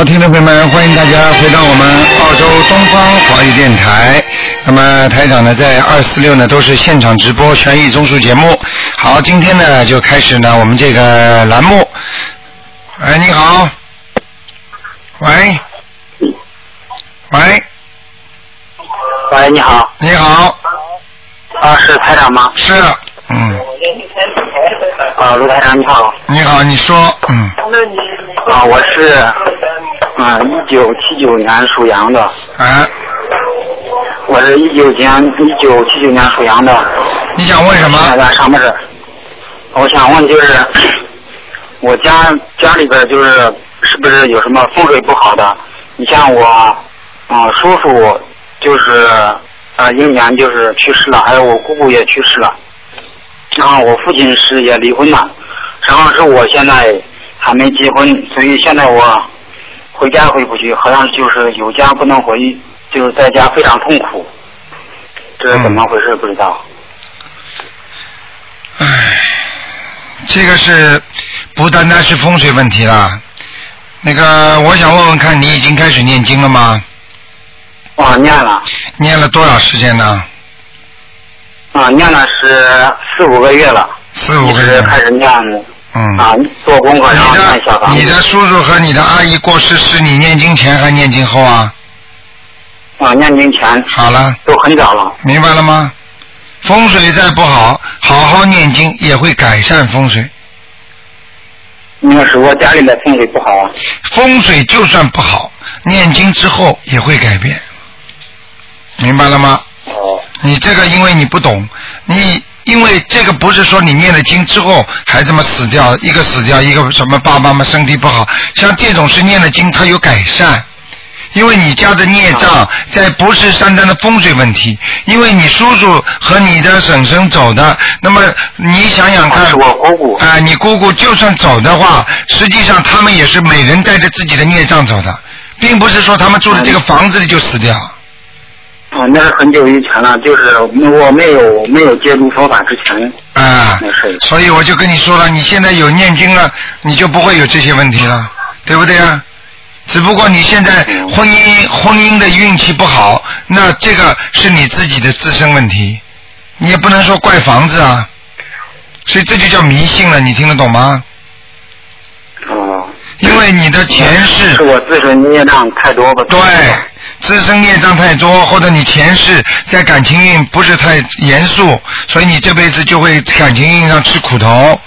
好，听众朋友们，欢迎大家回到我们澳洲东方华语电台。那么台长呢，在二四六呢都是现场直播权益综述节目。好，今天呢就开始呢我们这个栏目。哎，你好，喂，喂，喂，你好，你好，啊，是台长吗？是，嗯，啊，卢台长你好，你好，你说，嗯，啊，我是啊一九七九年属羊的，啊，我是一九年一九七九年属羊的，你想问什现么？在什么事，我想问就是 我家家里边就是是不是有什么风水不好的？你像我啊叔叔就是啊英年就是去世了，还有我姑姑也去世了，然后我父亲是也离婚了，然后是我现在还没结婚，所以现在我回家回不去，好像就是有家不能回，就是在家非常痛苦，这是怎么回事？不知道。唉，这个是不单单是风水问题了。那个，我想问问看，你已经开始念经了吗？啊，念了念了多少时间呢？啊，念了是四五个月了，四五个月。开始念嗯。啊，做功课然后你念小房子的你的叔叔和你的阿姨过世是你念经前还念经后啊？啊，念经前好了，都很早了明白了吗？风水再不好，好好念经也会改善风水。那是我家里的风水不好啊。风水就算不好，念经之后也会改变，明白了吗？哦你这个因为你不懂，你因为这个不是说你念了经之后孩子们死掉，一个死掉，一个什么爸爸们身体不好，像这种是念了经他有改善。因为你家的孽障在不是单单的风水问题，因为你叔叔和你的婶婶走的，那么你想想看，我姑姑啊、你姑姑就算走的话，实际上他们也是每人带着自己的孽障走的，并不是说他们住的这个房子里就死掉。啊，那是很久以前了，就是我没有没有接触佛法之前，啊那是，所以我就跟你说了，你现在有念经了，你就不会有这些问题了，对不对啊？只不过你现在嗯婚姻婚姻的运气不好，那这个是你自己的自身问题，你也不能说怪房子啊，所以这就叫迷信了，你听得懂吗？哦，因为你的前世是我自身孽障太多吧？对，自身孽障太多，或者你前世在感情运不是太严肃，所以你这辈子就会感情运上吃苦头。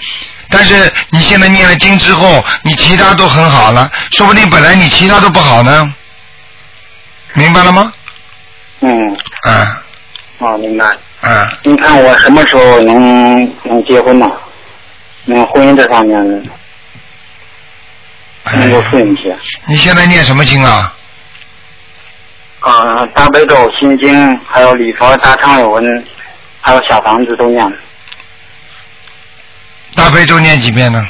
但是你现在念了经之后，你其他都很好了，说不定本来你其他都不好呢。明白了吗？嗯，啊哦，明白。啊，你看我什么时候能能结婚呢？能婚姻这方面能够哎，顺一些。你现在念什么经啊？啊，大悲咒、心经，还有礼佛、大忏悔文，还有小房子都念，大悲咒念几遍呢？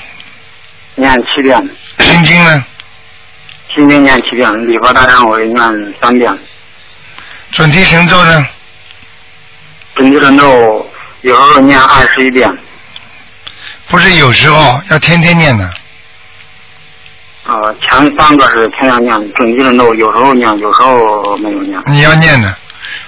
念七遍，心经呢？心经念七遍，礼佛大忏悔念三遍，准提神咒呢？准提神咒有时候念二十一遍，不是有时候要天天念的。啊，前三个是天天念，准提神咒有时候念，有时候没有念。你要念的。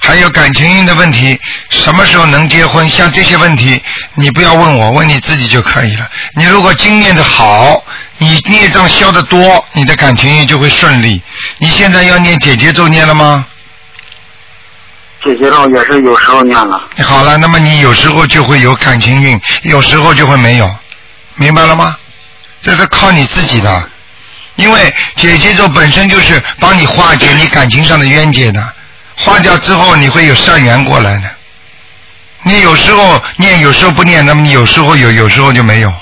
还有感情运的问题，什么时候能结婚？像这些问题，你不要问我，问你自己就可以了。你如果经念的好，你孽障消的多，你的感情运就会顺利。你现在要念姐姐咒念了吗？姐姐咒也是有时候念了，好了，那么你有时候就会有感情运，有时候就会没有，明白了吗？这是靠你自己的，因为姐姐咒本身就是帮你化解你感情上的冤结的，化掉之后你会有善缘过来的。你有时候念，有时候不念，那么你有时候有，有时候就没有，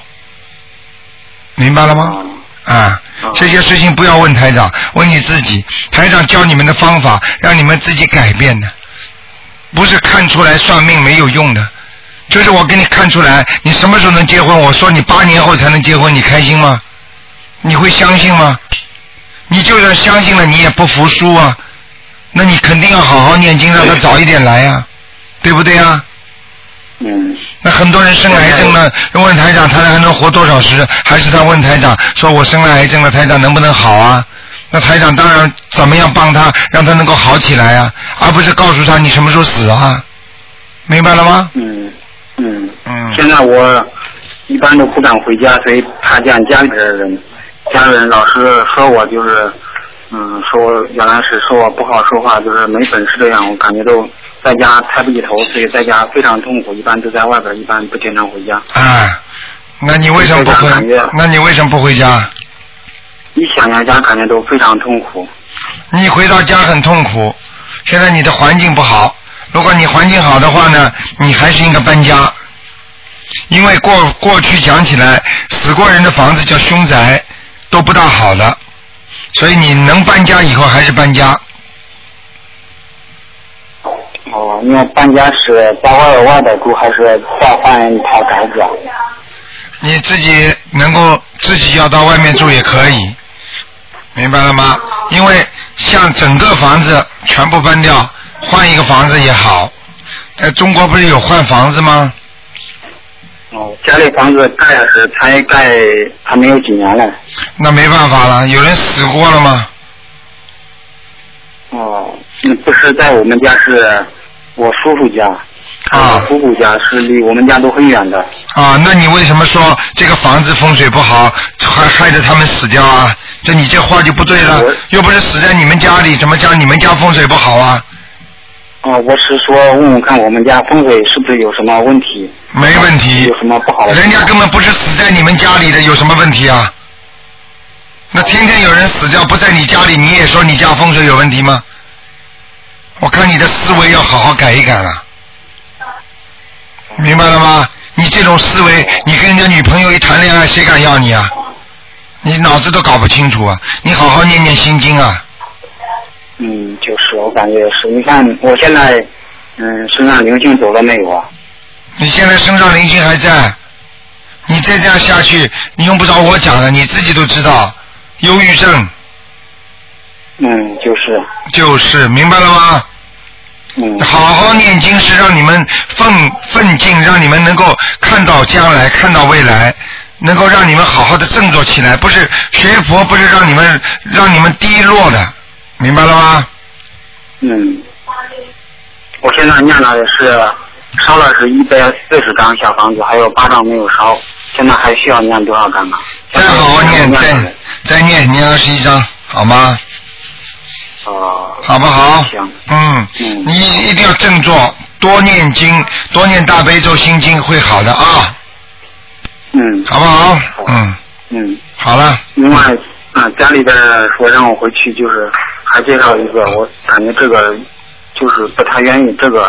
明白了吗？啊，这些事情不要问台长，问你自己。台长教你们的方法，让你们自己改变的，不是看出来算命没有用的。就是我给你看出来，你什么时候能结婚？我说你八年后才能结婚，你开心吗？你会相信吗？你就算相信了，你也不服输啊。那你肯定要好好念经，让他早一点来呀、对不对呀、嗯，那很多人生癌症了，问台长他还能活多少时？还是他问台长说我生了癌症了，台长能不能好啊？那台长当然怎么样帮他，让他能够好起来啊，而不是告诉他你什么时候死啊，明白了吗？嗯嗯。嗯。现在我一般都不敢回家，所以怕见家里边的人。家人老是说我就是，嗯，说我原来是说我不好说话，就是没本事这样，我感觉都在家抬不起头，所以在家非常痛苦。一般都在外边，一般不经常回家。啊，那你为什么不回？那你为什么不回家？一想念家，感觉都非常痛苦。你回到家很痛苦，现在你的环境不好。如果你环境好的话呢，你还是应该搬家。因为过过去讲起来，死过人的房子叫凶宅，都不大好的，所以你能搬家以后还是搬家。哦，因为搬家是在外外边住，还是再换一套房子啊？你自己能够自己要到外面住也可以，明白了吗？因为像整个房子全部搬掉，换一个房子也好。在中国不是有换房子吗？哦，家里房子盖的是才盖还没有几年嘞。那没办法了，有人死过了吗？哦，嗯，不是在我们家，是我叔叔家。啊我姑姑家是离我们家都很远的。啊，那你为什么说这个房子风水不好，还害得他们死掉啊？这你这话就不对了，又不是死在你们家里，怎么讲你们家风水不好啊？哦，我是说问问看我们家风水是不是有什么问题？没问题有什么不好的？人家根本不是死在你们家里的，有什么问题啊？那天天有人死掉不在你家里，你也说你家风水有问题吗？我看你的思维要好好改一改了，明白了吗？你这种思维，你跟人家女朋友一谈恋爱，谁敢要你啊？你脑子都搞不清楚啊！你好好念念心经啊！嗯，就是我感觉是，你看我现在，嗯，身上灵性走了没有啊？你现在身上灵性还在，你再这样下去，你用不着我讲的，你自己都知道，忧郁症嗯，就是，就是明白了吗？嗯，好好念经是让你们奋奋进，让你们能够看到将来，看到未来，能够让你们好好的振作起来。不是学佛，不是让你们让你们低落的，明白了吗？嗯，我现在念的是烧了是一百四十张小房子，还有八张没有烧，现在还需要念多少张呢？再好好念，再再念念二十一张，好吗？哦，好不好？行，嗯，嗯你一定要振作，多念经，多念大悲咒心经会好的啊，嗯好不好？嗯，嗯。好了，另外，啊，家里边说让我回去，就是还介绍一个，我感觉这个就是不太愿意，这个，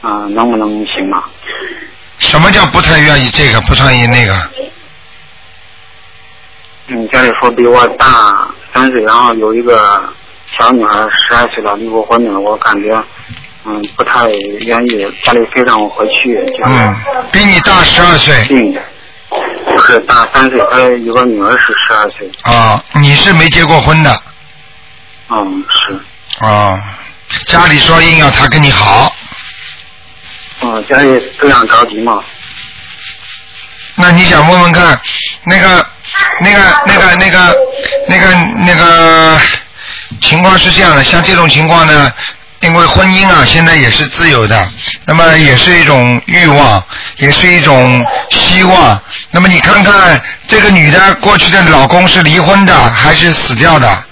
啊、能不能行吗？什么叫不太愿意这个，不太愿意那个？嗯，家里说比我大三岁，然后有一个小女孩十二岁了，离过婚的，我感觉，嗯，不太愿意，家里非让我回去，就是嗯，比你大十二岁嗯，不是大三岁，还有个女儿是十二岁，啊，你是没结过婚的嗯，是，啊，家里说硬要他跟你好，嗯，家里这样着急嘛，那你想问问看，那个、那个、那个、那个、那个、那个情况是这样的，像这种情况呢，因为婚姻啊，现在也是自由的，那么也是一种欲望，也是一种希望。那么你看看这个女的过去的老公是离婚的还是死掉的？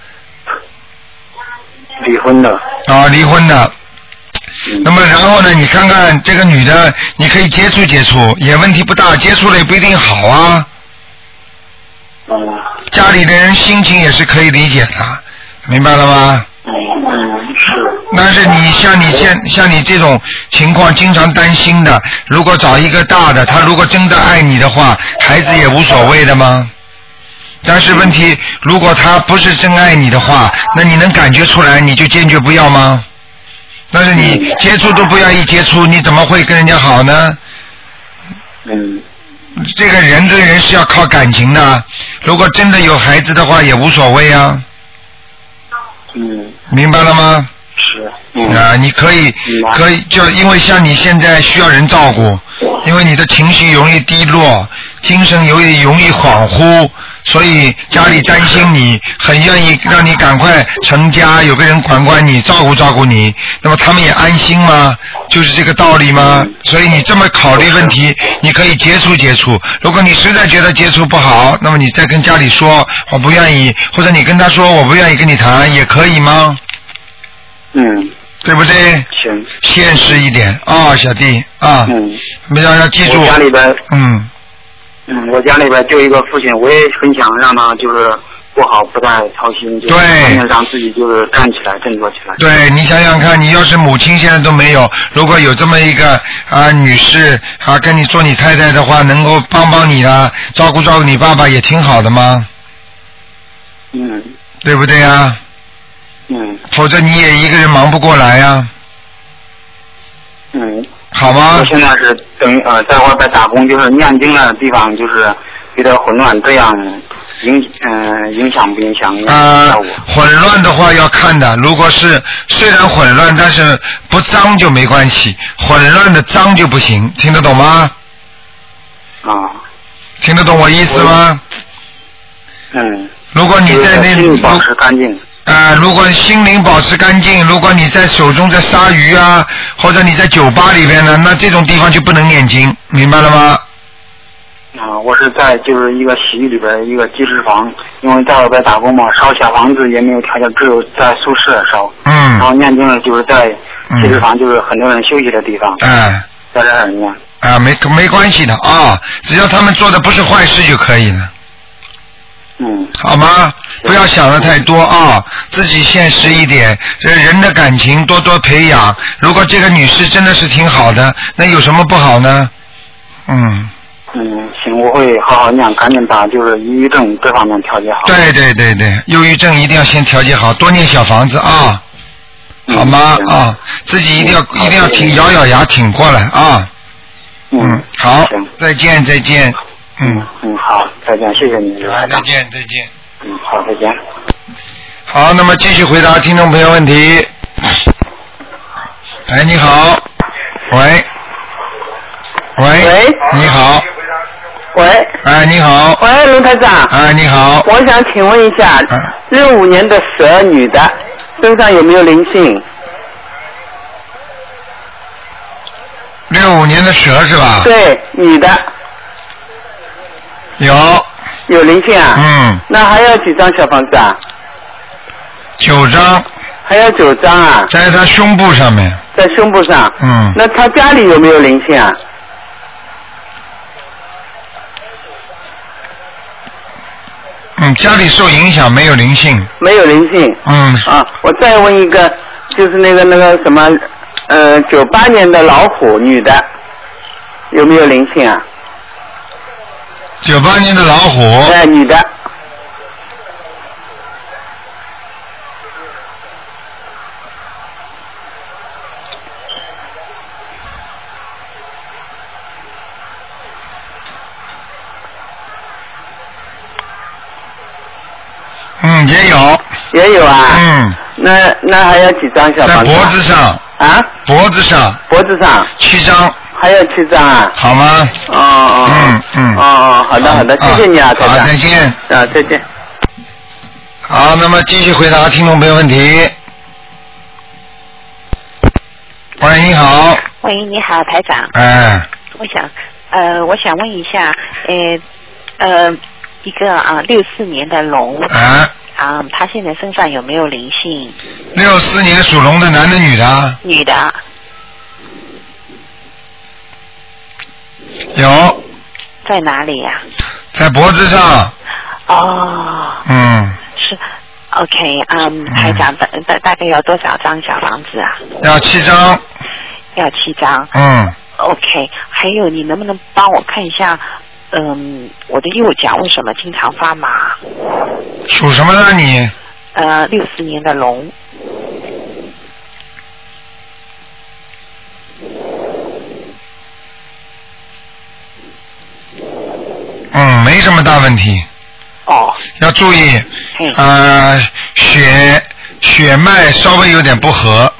离婚的，啊，离婚的。嗯那么然后呢，你看看这个女的，你可以接触接触，也问题不大，接触了也不一定好啊。嗯家里的人心情也是可以理解的，明白了吗？嗯嗯是。但是你像你现像你这种情况，经常担心的，如果找一个大的，他如果真的爱你的话，孩子也无所谓的吗？但是问题，如果他不是真爱你的话，那你能感觉出来，你就坚决不要吗？但是你接触都不愿意接触，你怎么会跟人家好呢？嗯。这个人跟人是要靠感情的，如果真的有孩子的话，也无所谓啊，嗯。明白了吗？是。嗯。啊，你可以可以就因为像你现在需要人照顾，因为你的情绪容易低落，精神容易容易恍惚，所以家里担心你，很愿意让你赶快成家，有个人管管你，照顾照顾你，那么他们也安心吗？就是这个道理吗？所以你这么考虑问题，你可以接触接触。如果你实在觉得接触不好，那么你再跟家里说我不愿意，或者你跟他说我不愿意跟你谈，也可以吗？嗯，对不对？行，现实一点啊、小弟啊，嗯，没要要记住我，家里边，嗯，嗯，我家里边就一个父亲，我也很想让他就是过好，不再操心，就是对。让自己就是站起来，振作起来。对你想想看，你要是母亲现在都没有，如果有这么一个啊女士啊跟你做你太太的话，能够帮帮你啊，照顾照顾你爸爸也挺好的吗，嗯。对不对呀？嗯。否则你也一个人忙不过来呀，嗯，好吗我？现在是等于呃在外边打工，就是念经的地方就是有点混乱，这样影嗯、影响不影响呃、混乱的话要看的，如果是虽然混乱，但是不脏就没关系，混乱的脏就不行，听得懂吗？啊听得懂我意思吗？嗯，如果你在那里保持干净。啊，如果心灵保持干净，如果你在手中在杀鱼啊，或者你在酒吧里边呢，那这种地方就不能念经，明白了吗？啊，我是在就是一个洗浴里边一个集市房，因为在外边打工嘛，烧小房子也没有条件，只有在宿舍烧。嗯然后嗯，念经呢，就是在嗯集市房，就是很多人休息的地方，哎、在这儿念。啊，没没关系的啊，只要他们做的不是坏事就可以了，嗯好吗？不要想的太多啊，自己现实一点，这人的感情多多培养。如果这个女士真的是挺好的，那有什么不好呢？嗯，嗯，行，我会好好念，赶紧把就是抑郁症这方面调节好。对对对对，忧郁症一定要先调节好，多念小房子啊。嗯好吗？行啊，自己一定要嗯一定要挺咬咬牙挺过来啊。嗯，好行，再见再见。嗯，嗯，好，再见，谢谢你，刘，台长。再见再见。嗯，好，再见。好，那么继续回答听众朋友问题。哎，你好，喂，喂，喂你好，喂哎，你好，喂，卢台长，哎，你好，我想请问一下嗯，六五年的蛇女的身上有没有灵性？六五年的蛇是吧？对，女的有，有灵性啊？嗯，那还要几张小房子啊？九张还要九张啊，在他胸部上面，在胸部上。嗯，那他家里有没有灵性啊？嗯，家里受影响没有灵性，没有灵性。嗯，啊，我再问一个，就是那个那个什么，呃，九八年的老虎女的，有没有灵性啊？九八年的老虎，哎、女的，嗯，也有，也有啊。嗯，那那还要几张小在房子啊？脖子上，啊，脖子上。脖子上。七张，还要七张啊？好吗？哦哦。嗯嗯哦哦，好的好的，谢谢你啊，台好，长。再见。啊，再见。好，那么继续回答听众朋友问题。喂，你好，喂，你好，台长。哎，我想，呃，我想问一下，呃，呃，一个啊，六四年的龙啊，啊，他现在身上有没有灵性？六四年属龙的男的女的女的，有，在哪里呀、在脖子上，哦，嗯，是，OK，嗯，台长大大大概要多少张小房子啊？要七张，要七张。嗯，OK，还有你能不能帮我看一下？嗯，我的右脚为什么经常发麻？属什么呢你？呃，六四年的龙，嗯，没什么大问题，哦，要注意，嗯，呃，血血脉稍微有点不和，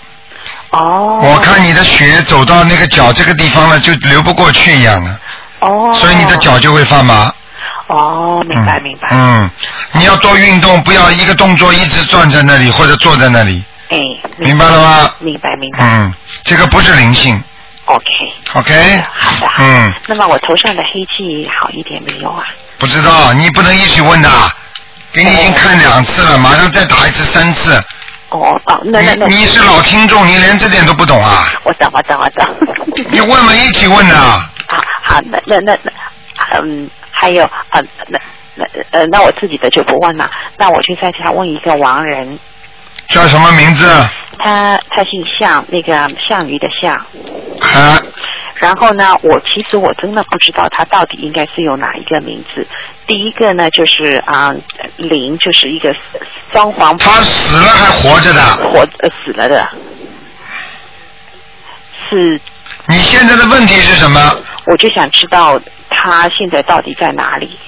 哦，我看你的血走到那个脚这个地方了，就流不过去一样的，哦，所以你的脚就会发麻。哦，明白明白。嗯，你要多运动，不要一个动作一直转在那里或者坐在那里，哎，明白了吗？明白明白。嗯，这个不是灵性 OK。，OK？好的嗯，那么我头上的黑气好一点没有啊？不知道，你不能一起问的，给你已经看两次了，马上再打一次三次。哦哦，那那那。你你是老听众，你连这点都不懂啊？我懂我懂我懂。你问嘛，一起问的。好好，那那那那，嗯，还有啊，那那呃，那我自己的就不问了，那我去再想问一个亡人，叫什么名字？他他姓项，那个项羽的项。啊，然后呢，我其实我真的不知道他到底应该是用哪一个名字。第一个呢，就是啊，林，就是一个双黄。他死了还活着的？活呃死了的。是。你现在的问题是什么？我就想知道他现在到底在哪里。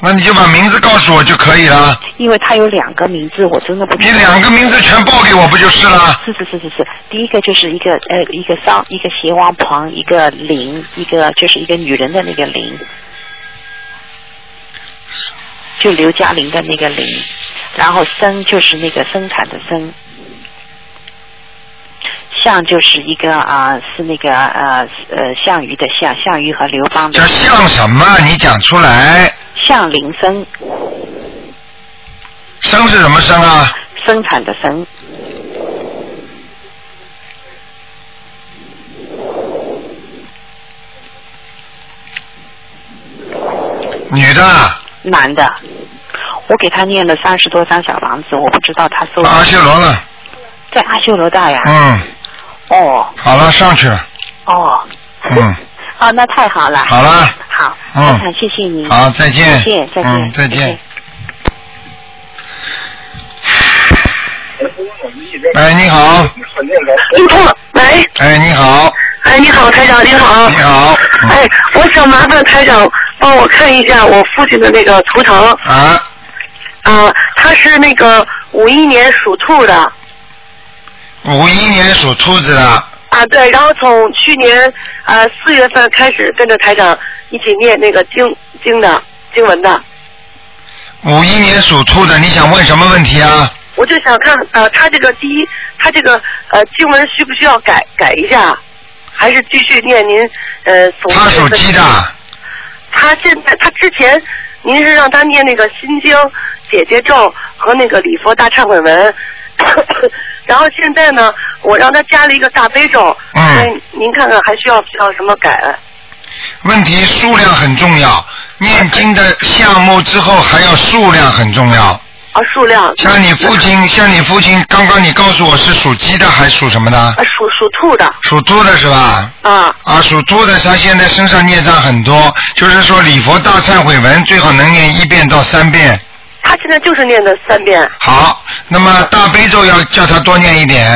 那你就把名字告诉我就可以了。因为他有两个名字，我真的不知道。你两个名字全报给我不就是了？是是是是是，第一个就是一个呃一个商一个斜王旁一个林，一个就是一个女人的那个林，就刘嘉玲的那个林，然后生就是那个生产的生。项就是一个啊、是那个呃呃项羽的项，项羽和刘邦的叫项什么？你讲出来。项林生，生是什么生啊？生产的生。女的。男的，我给他念了三十多张小房子，我不知道他收。阿修罗了。在阿修罗大呀。嗯。哦。好了，上去了。哦。嗯。哦，那太好了。好了。好。嗯非常谢谢您。好，再见。再见，再见。嗯，再见。哎，你好。喂。哎，你好。哎，你好，台长，你好。你好。哎，我想麻烦台长帮我看一下我父亲的那个图腾。啊。啊，他是那个五一年属兔的。五一年属兔子的。啊，对，然后从去年呃四月份开始跟着台长一起念那个经经的经文的，五一年属兔的，你想问什么问题啊？我就想看呃他这个第一，他这个呃经文需不需要改改一下，还是继续念您呃所他属鸡的。他现在他之前您是让他念那个心经、姐姐咒和那个礼佛大忏悔文，然后现在呢，我让他加了一个大悲咒。嗯。您看看还需要需要什么改？问题数量很重要，念经的项目之后还要数量很重要。啊，数量。像你父亲，像你父亲，刚刚你告诉我是属鸡的还是属什么的？啊，属属兔的。属兔的是吧？啊。啊，属兔的，他现在身上孽障很多，就是说礼佛大忏悔文最好能念一遍到三遍。他现在就是念的三遍。好，那么大悲咒要叫他多念一点，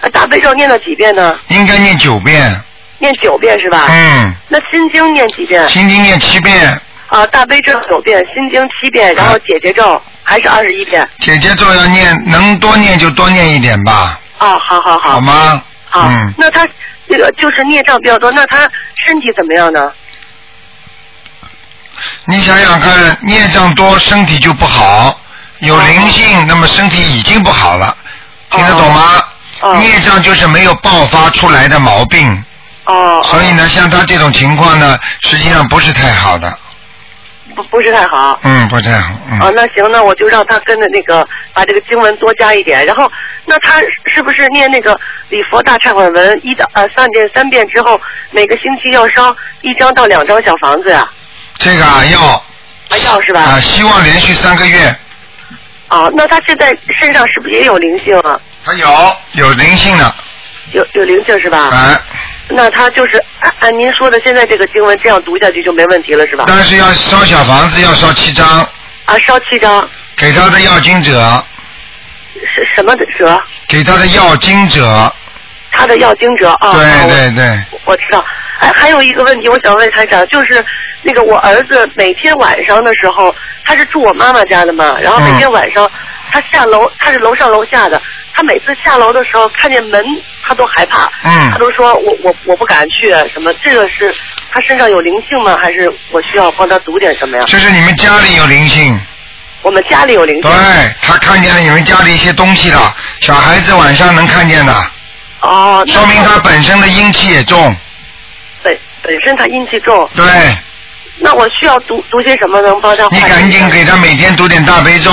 啊，大悲咒念了几遍呢？应该念九遍。念九遍是吧？嗯。那心经念几遍？心经念七遍。啊，大悲咒九遍，心经七遍，然后姐姐咒还是二十一遍。姐姐咒要念，能多念就多念一点吧，啊，好好好。好吗？好，嗯，那他那个就是孽障比较多，那他身体怎么样呢？你想想看，孽障多，身体就不好，有灵性，那么身体已经不好了，听得懂吗？孽障就是没有爆发出来的毛病。哦。所以呢，像他这种情况呢，实际上不是太好的。不不是太好。嗯，不太好。嗯。哦，那行，那我就让他跟着那个把这个经文多加一点，然后那他是不是念那个礼佛大忏悔文一到呃三遍三遍之后，每个星期要烧一张到两张小房子呀？这个啊要。啊要是吧？啊，希望连续三个月。哦，那他现在身上是不是也有灵性啊？他有有灵性的。有有灵性是吧？啊。那他就是按按您说的，现在这个经文这样读下去就没问题了是吧？但是要烧小房子要烧七张，啊，烧七张，给他的要经者，是什么的蛇？给他的要经者。他的要经者啊。对对对。我知道，哎，还有一个问题，我想问台长，就是那个我儿子每天晚上的时候，他是住我妈妈家的嘛，然后每天晚上他下楼，他是楼上楼下的，他每次下楼的时候看见门，他都害怕，嗯。他都说我我我不敢去，什么这个是他身上有灵性吗？还是我需要帮他读点什么呀？这是你们家里有灵性，我们家里有灵性。对，他看见了你们家里一些东西了，小孩子晚上能看见的，哦，说明他本身的阴气也重，本本身他阴气重，对。那我需要读读些什么能帮他你？赶紧给他每天读点大悲咒，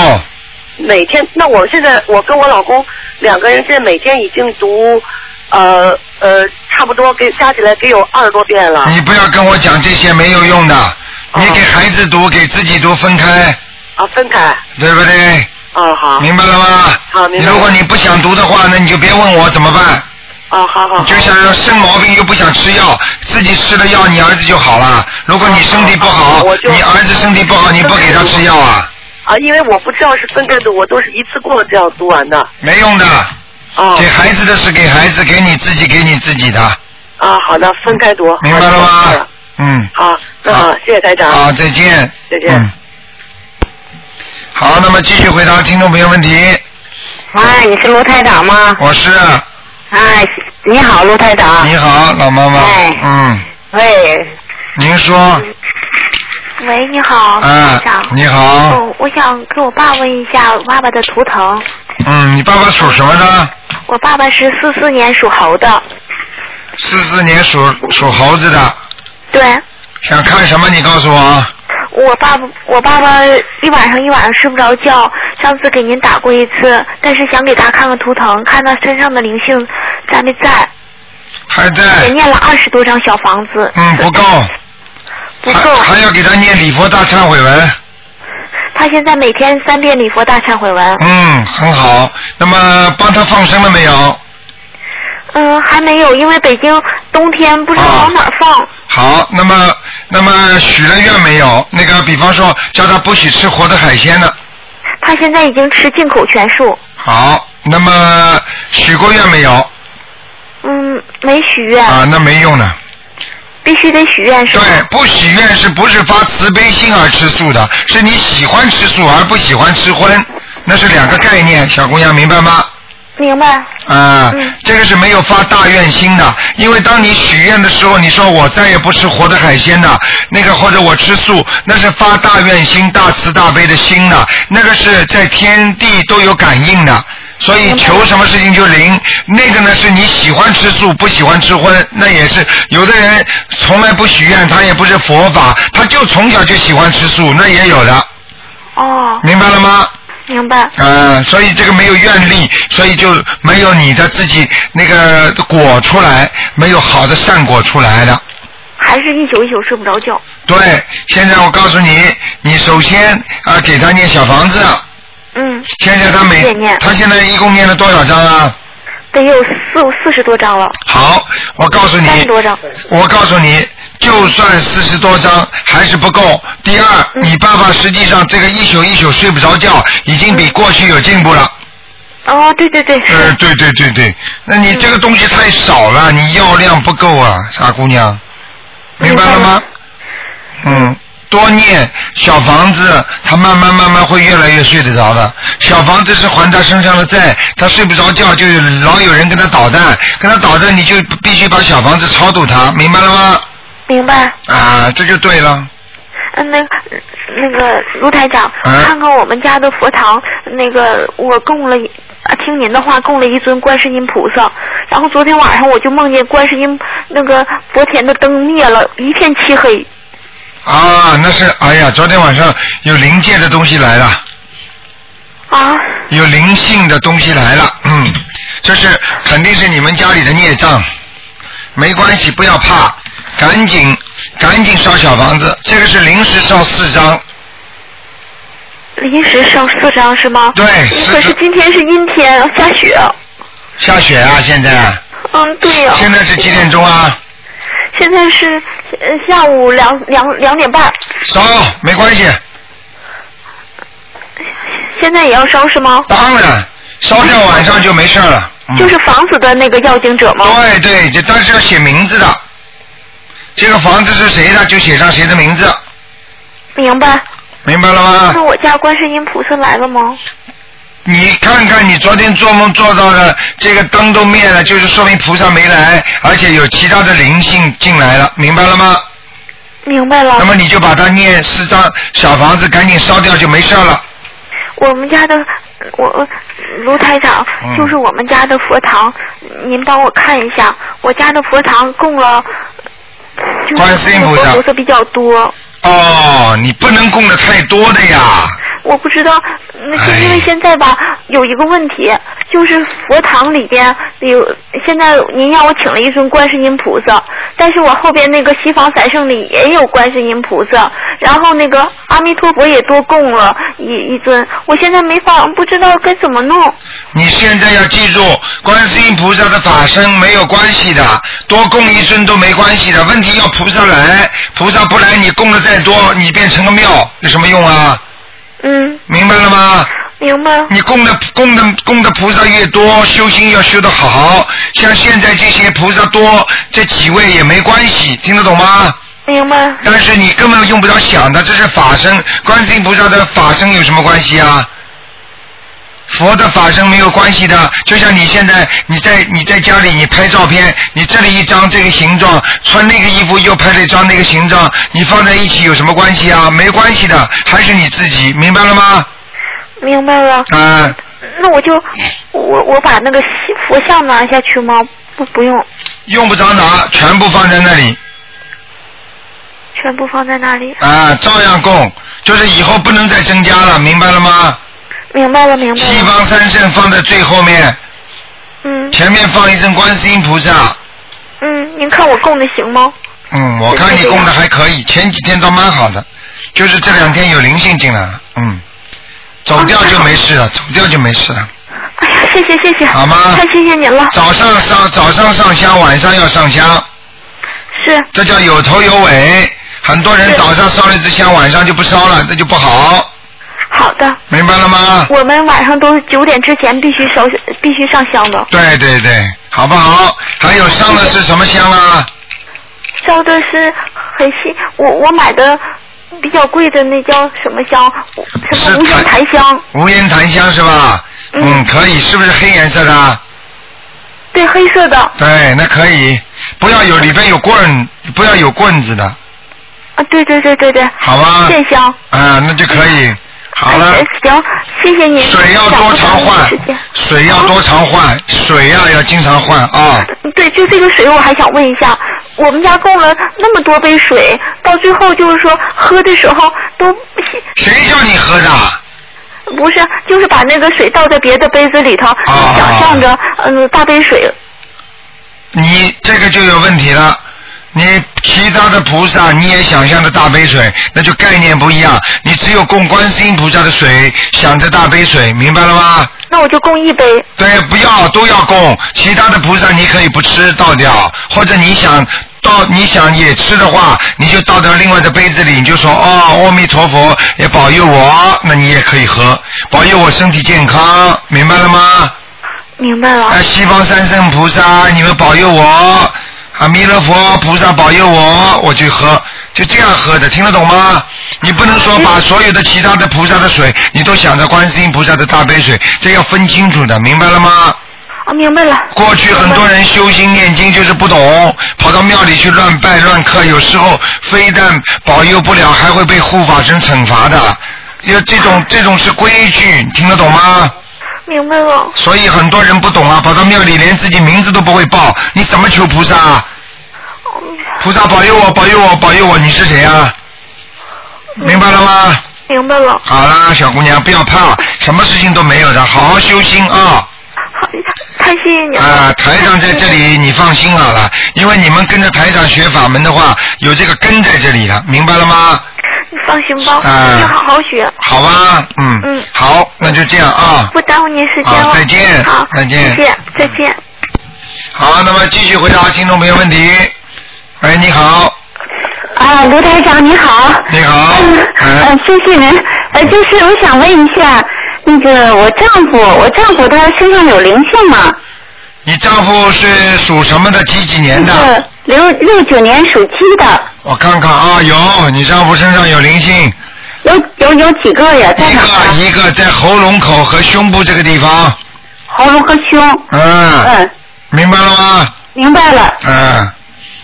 每天，那我现在我跟我老公两个人现在每天已经读，呃呃，差不多给加起来得有二十多遍了。你不要跟我讲这些没有用的，哦你给孩子读，给自己读分开，啊，分开。对不对？啊，好。明白了吗？好明白如果你不想读的话，那你就别问我怎么办。啊，好好好。就想生毛病又不想吃药，自己吃了药，你儿子就好了。如果你身体不好，你儿子身体不好，你不给他吃药啊？啊，因为我不知道是分开读，我都是一次过这样读完的。没用的。哦给孩子的是给孩子，给你自己给你自己的，啊，好的，分开读。明白了吗？嗯。好，那好，谢谢台长。好，再见。再见嗯。好，那么继续回答听众朋友问题。哎，你是卢台长吗？我是，哎，你好，卢台长。你好，老妈妈。哎嗯，喂，您说，喂，你好，啊台长。你好哦，我想给我爸问一下我爸爸的图腾。嗯，你爸爸属什么的？我爸爸是四四年属猴的。四四年属属猴子的，对，想看什么？你告诉我。我爸爸，我爸爸一晚上一晚上睡不着觉。上次给您打过一次，但是想给他看看图腾，看他身上的灵性在没在。还也在，念了二十多张小房子。嗯，不够，不够。还还要给他念礼佛大忏悔文，他现在每天三遍礼佛大忏悔文。嗯，很好。那么帮他放生了没有？嗯，还没有，因为北京冬天不知道往哪儿放。好，那么那么许了愿没有？那个，比方说叫他不许吃活的海鲜了。他现在已经吃进口全素。好，那么许过愿没有？嗯，没许愿。啊，那没用的。必须得许愿是吗？对，不许愿是不是发慈悲心而吃素的？是你喜欢吃素而不喜欢吃荤，那是两个概念，小姑娘明白吗？明白。啊，嗯这个是没有发大愿心的，因为当你许愿的时候，你说我再也不吃活的海鲜了，那个或者我吃素，那是发大愿心、大慈大悲的心的，那个是在天地都有感应的。所以求什么事情就灵，那个呢是你喜欢吃素不喜欢吃荤，那也是有的人从来不许愿，他也不是佛法，他就从小就喜欢吃素，那也有的，哦，明白了吗？明白。嗯，所以这个没有愿力，所以就没有你的自己那个果出来，没有好的善果出来的。还是一宿一宿睡不着觉。对，现在我告诉你，你首先啊给他念小房子，嗯。现在他每他现在一共念了多少章啊？得有四四十多张了。好，我告诉你，三十多张。我告诉你，就算四十多张还是不够。第二，嗯你爸爸实际上这个一宿一宿睡不着觉，已经比过去有进步了。哦，对对对，呃，对对对对，那你这个东西太少了，你药量不够啊，傻姑娘，明白了吗？嗯，多念小房子，他慢慢慢慢会越来越睡得着的。小房子是还他身上的债，他睡不着觉就有老有人跟他捣蛋，跟他捣蛋你就必须把小房子超度他，明白了吗？明白。啊，这就对了。嗯，那那个卢台长，嗯看看我们家的佛堂，那个我供了听您的话供了一尊观世音菩萨，然后昨天晚上我就梦见观世音那个佛前的灯灭了，一片漆黑。啊，那是哎呀，昨天晚上有灵界的东西来了。啊。有灵性的东西来了，嗯，这是肯定是你们家里的孽障，没关系，不要怕，赶紧赶紧烧小房子，这个是临时烧四张，临时烧四张是吗？对可是今天是阴天，下雪。下雪啊，现在，嗯，对呀、现在是几点钟啊？现在是呃下午两两两点半，烧没关系，现在也要烧是吗？当然烧掉晚上就没事了。嗯、就是房子的那个要经者吗？对对，这但是要写名字的，这个房子是谁的就写上谁的名字，明白。明白了吗？那我家观世音菩萨来了吗？你看看你昨天做梦做到的这个灯都灭了，就是说明菩萨没来，而且有其他的灵性进来了，明白了吗？明白了。那么你就把它念四张小房子，赶紧烧掉就没事了。我们家的我卢台长，嗯就是我们家的佛堂，您帮我看一下，我家的佛堂供了，就是观世音菩萨佛菩萨比较多，哦，你不能供的太多的呀。我不知道，那哎是因为现在吧有一个问题，就是佛堂里边有现在您让我请了一尊观世音菩萨，但是我后边那个西方三圣里也有观世音菩萨，然后那个阿弥陀佛也多供了一一尊，我现在没法不知道该怎么弄。你现在要记住，观世音菩萨的法身没有关系的，多供一尊都没关系的。问题要菩萨来，菩萨不来，你供的再多，你变成个庙，有什么用啊？嗯，明白了吗？明白。你供的供的供的菩萨越多，修心要修得好。像现在这些菩萨多，这几位也没关系，听得懂吗？明白。但是你根本用不着想的，这是法身，观世音菩萨的法身有什么关系啊？佛的法身没有关系的，就像你现在你在你在家里你拍照片，你这里一张这个形状，穿那个衣服又拍了一张那个形状，你放在一起有什么关系啊？没关系的，还是你自己，明白了吗？明白了。啊、那我就我我把那个佛像拿下去吗？不不用，用不着拿，全部放在那里全部放在那里。啊，照样供，就是以后不能再增加了，明白了吗？明白了，明白了。西方三圣放在最后面，嗯前面放一尊观世音菩萨。嗯，您看我供的行吗？嗯，我看你供的还可以，前几天都蛮好的，就是这两天有灵性进来了，嗯，走掉就没事了，走掉就没事了。哎呀，谢谢谢谢，好吗太谢谢您了。早上上早上上香，晚上要上香，是这叫有头有尾。很多人早上烧了一支香，晚上就不烧了，那就不好，好的，明白了吗？我们晚上都是九点之前必须烧，必须上香的。对对对，好不好？还有上的是什么香啊？烧的是很细，我我买的比较贵的那叫什么香？什么无烟檀香？无烟檀香是吧？嗯，可以，是不是黑颜色的？对，黑色的。对，那可以，不要有里边有棍，不要有棍子的，啊，对对对对对。好吧线香。啊，那就可以。好了，哎行，谢谢您。水要多常换，水要多常换，水呀、要经常换啊。对，就这个水，我还想问一下，我们家供了那么多杯水，到最后就是说喝的时候都谁叫你喝的？不是，就是把那个水倒在别的杯子里头，啊想象着嗯大杯水。你这个就有问题了。你其他的菩萨你也想象着大杯水，那就概念不一样。你只有供观世音菩萨的水，想着大杯水，明白了吗？那我就供一杯。对，不要都要供，其他的菩萨你可以不吃倒掉，或者你想倒你想也吃的话，你就倒到另外的杯子里，你就说哦，阿弥陀佛也保佑我，那你也可以喝，保佑我身体健康，明白了吗？明白了。啊，西方三圣菩萨，你们保佑我，啊，弥勒佛菩萨保佑我，我去喝，就这样喝的，听得懂吗？你不能说把所有的其他的菩萨的水，你都想着观世音菩萨的大杯水，这要分清楚的，明白了吗？啊，明白了。过去很多人修心念经就是不懂，跑到庙里去乱拜乱磕，有时候非但保佑不了，还会被护法神惩罚的。要这种这种是规矩，听得懂吗？明白了。所以很多人不懂啊，跑到庙里连自己名字都不会报，你怎么求菩萨啊？菩萨保佑我，保佑我，保佑我，你是谁啊？明白了吗？明白了。好啦，小姑娘，不要怕，什么事情都没有的，好好修心啊！好太谢谢你了。啊，台长在这里，你放心好了，因为你们跟着台长学法门的话，有这个根在这里的，明白了吗？你放心吧，啊你好好学。好吧，嗯，嗯好，那就这样啊。不耽误您时间了。好再见好，再见谢谢，再见。好，那么继续回答听众朋友问题。喂，你好，啊，卢台长你好。你好，嗯，呃，谢谢您。呃，就是我想问一下，那个我丈夫，我丈夫他身上有灵性吗？你丈夫是属什么的？几几年的？六六九年属鸡的。我看看啊，有，你丈夫身上有灵性，有有有几个呀？在哪儿？一个在喉咙口和胸部这个地方。喉咙和胸。嗯。嗯。明白了吗？明白了。嗯，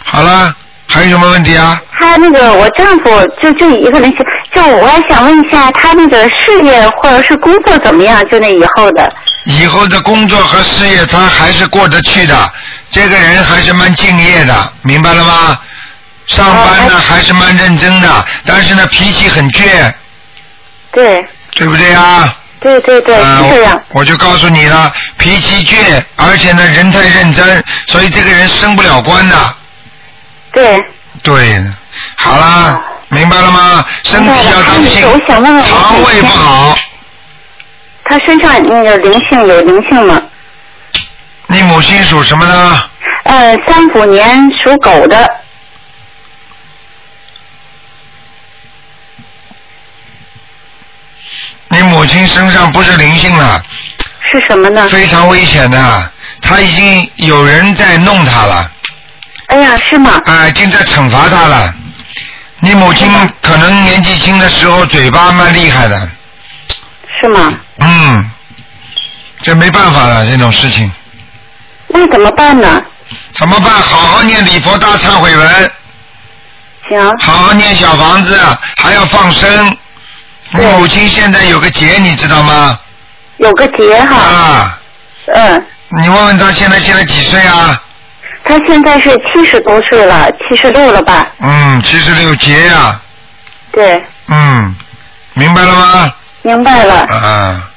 好了，还有什么问题啊？他那个我丈夫就就一个人，就我还想问一下，他那个事业或者是工作怎么样？就那以后的。以后的工作和事业他还是过得去的，这个人还是蛮敬业的，明白了吗？上班呢还是蛮认真的，但是呢脾气很倔。对。对不对啊？对对对，是这样。我就告诉你了，脾气倔，而且呢人太认真，所以这个人升不了官的。对。对，好啦，明白了吗？身体要当心，我想问问肠胃不好。他身上那个灵性有灵性吗？你母亲属什么呢？呃，三五年属狗的。你母亲身上不是灵性了。是什么呢？非常危险的，她已经有人在弄她了。哎呀，是吗？啊，已经在惩罚她了。你母亲可能年纪轻的时候嘴巴蛮厉害的。是吗？嗯，这没办法了，这种事情。那怎么办呢？怎么办？好好念礼佛大忏悔文。行。好好念小房子，还要放生。你母亲现在有个结，你知道吗？有个结哈。啊。嗯。你问问他现在现在几岁啊？他现在是七十多岁了，七十六了吧？嗯，七十六劫呀。对。嗯，明白了吗？明白了。啊。